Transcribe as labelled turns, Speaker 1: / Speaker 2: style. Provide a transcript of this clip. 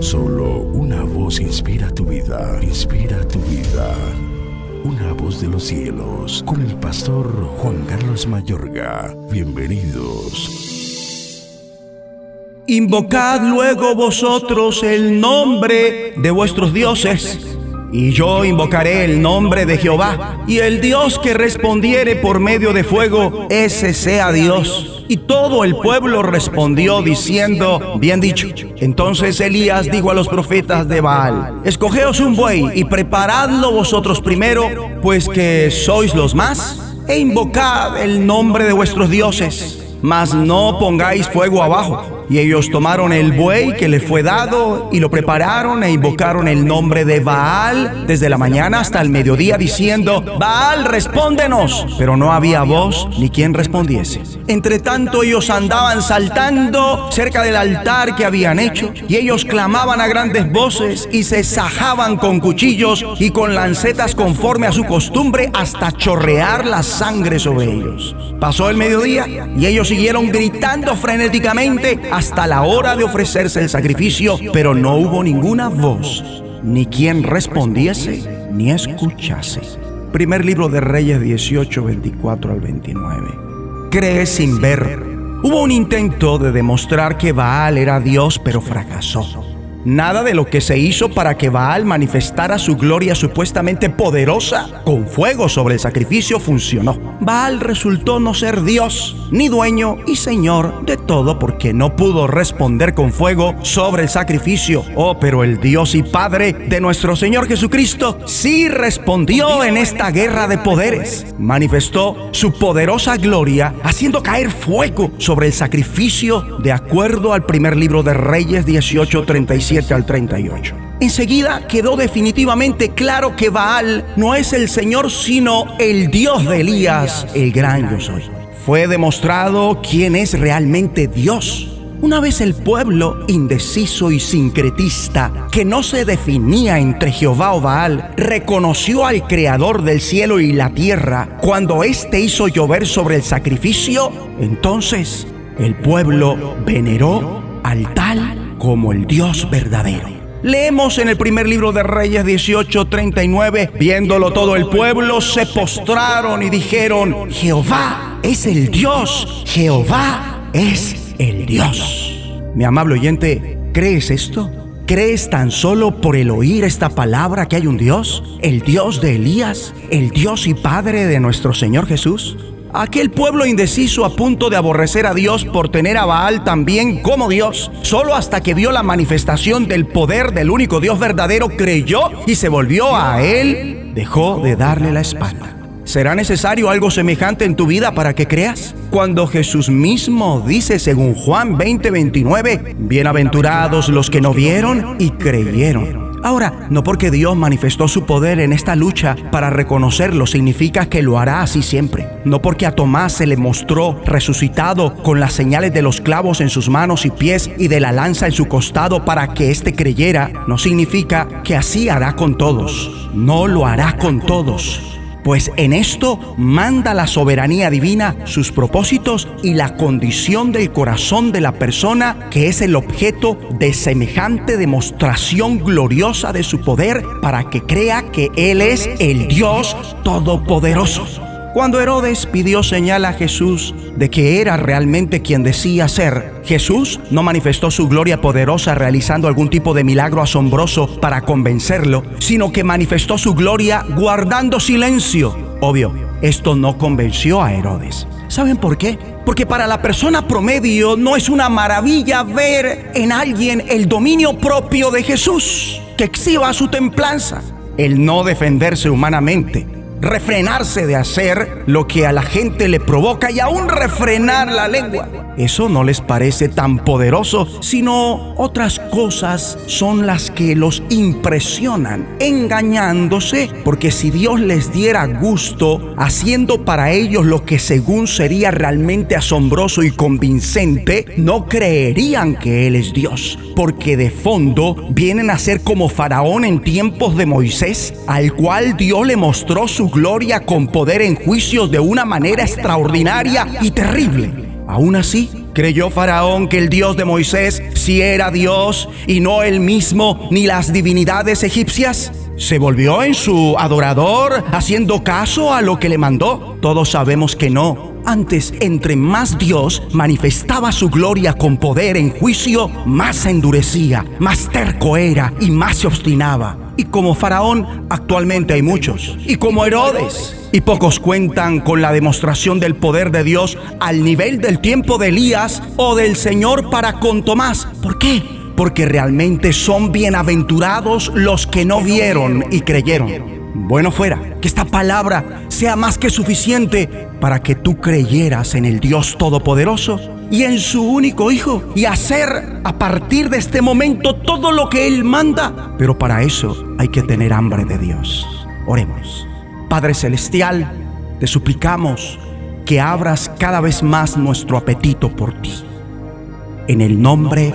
Speaker 1: Solo una voz inspira tu vida, inspira tu vida. Una voz de los cielos, con el pastor Juan Carlos Mayorga. Bienvenidos.
Speaker 2: Invocad luego vosotros el nombre de vuestros dioses y yo invocaré el nombre de Jehová, y el Dios que respondiere por medio de fuego, ese sea Dios. Y todo el pueblo respondió diciendo, bien dicho. Entonces Elías dijo a los profetas de Baal, escogeos un buey y preparadlo vosotros primero, pues que sois los más, e invocad el nombre de vuestros dioses, mas no pongáis fuego abajo y ellos tomaron el buey que le fue dado y lo prepararon e invocaron el nombre de Baal desde la mañana hasta el mediodía diciendo, Baal, respóndenos. Pero no había voz ni quien respondiese. Entre tanto ellos andaban saltando cerca del altar que habían hecho y ellos clamaban a grandes voces y se sajaban con cuchillos y con lancetas conforme a su costumbre hasta chorrear la sangre sobre ellos. Pasó el mediodía y ellos siguieron gritando frenéticamente hasta la hora de ofrecerse el sacrificio, pero no hubo ninguna voz, ni quien respondiese, ni escuchase. Primer libro de Reyes 18, 24 al 29. Cree sin ver. Hubo un intento de demostrar que Baal era Dios, pero fracasó. Nada de lo que se hizo para que Baal manifestara su gloria supuestamente poderosa con fuego sobre el sacrificio funcionó. Baal resultó no ser Dios, ni dueño y señor de todo porque no pudo responder con fuego sobre el sacrificio. Oh, pero el Dios y Padre de nuestro Señor Jesucristo sí respondió en esta guerra de poderes. Manifestó su poderosa gloria haciendo caer fuego sobre el sacrificio de acuerdo al primer libro de Reyes 18:37 al 38. Enseguida quedó definitivamente claro que Baal no es el Señor, sino el Dios de Elías, el gran yo soy. Fue demostrado quién es realmente Dios. Una vez el pueblo indeciso y sincretista, que no se definía entre Jehová o Baal, reconoció al Creador del cielo y la tierra cuando éste hizo llover sobre el sacrificio, entonces el pueblo veneró al tal como el Dios verdadero. Leemos en el primer libro de Reyes 18:39, viéndolo todo el pueblo, se postraron y dijeron, Jehová es el Dios, Jehová es el Dios. Mi amable oyente, ¿crees esto? ¿Crees tan solo por el oír esta palabra que hay un Dios? ¿El Dios de Elías? ¿El Dios y Padre de nuestro Señor Jesús? Aquel pueblo indeciso a punto de aborrecer a Dios por tener a Baal también como Dios, solo hasta que vio la manifestación del poder del único Dios verdadero, creyó y se volvió a él, dejó de darle la espalda. ¿Será necesario algo semejante en tu vida para que creas? Cuando Jesús mismo dice según Juan 20:29, bienaventurados los que no vieron y creyeron. Ahora, no porque Dios manifestó su poder en esta lucha para reconocerlo significa que lo hará así siempre. No porque a Tomás se le mostró resucitado con las señales de los clavos en sus manos y pies y de la lanza en su costado para que éste creyera, no significa que así hará con todos. No lo hará con todos pues en esto manda la soberanía divina, sus propósitos y la condición del corazón de la persona que es el objeto de semejante demostración gloriosa de su poder para que crea que Él es el Dios Todopoderoso. Cuando Herodes pidió señal a Jesús de que era realmente quien decía ser, Jesús no manifestó su gloria poderosa realizando algún tipo de milagro asombroso para convencerlo, sino que manifestó su gloria guardando silencio. Obvio, esto no convenció a Herodes. ¿Saben por qué? Porque para la persona promedio no es una maravilla ver en alguien el dominio propio de Jesús, que exhiba su templanza, el no defenderse humanamente, refrenarse de hacer lo que a la gente le provoca y aún refrenar la lengua. Eso no les parece tan poderoso, sino otras cosas son las que los impresionan, engañándose, porque si Dios les diera gusto haciendo para ellos lo que según sería realmente asombroso y convincente, no creerían que Él es Dios, porque de fondo vienen a ser como Faraón en tiempos de Moisés, al cual Dios le mostró su gloria con poder en juicios de una manera extraordinaria y terrible. Aún así, creyó Faraón que el Dios de Moisés si era Dios y no él mismo ni las divinidades egipcias? ¿Se volvió en su adorador haciendo caso a lo que le mandó? Todos sabemos que no. Antes, entre más Dios manifestaba su gloria con poder en juicio, más se endurecía, más terco era y más se obstinaba. Y como Faraón, actualmente hay muchos. Y como Herodes. Y pocos cuentan con la demostración del poder de Dios al nivel del tiempo de Elías o del Señor para con Tomás. ¿Por qué? Porque realmente son bienaventurados los que no vieron y creyeron. Bueno fuera que esta palabra sea más que suficiente para que tú creyeras en el Dios Todopoderoso y en su único Hijo y hacer a partir de este momento todo lo que Él manda. Pero para eso hay que tener hambre de Dios. Oremos. Padre Celestial, te suplicamos que abras cada vez más nuestro apetito por ti. En el nombre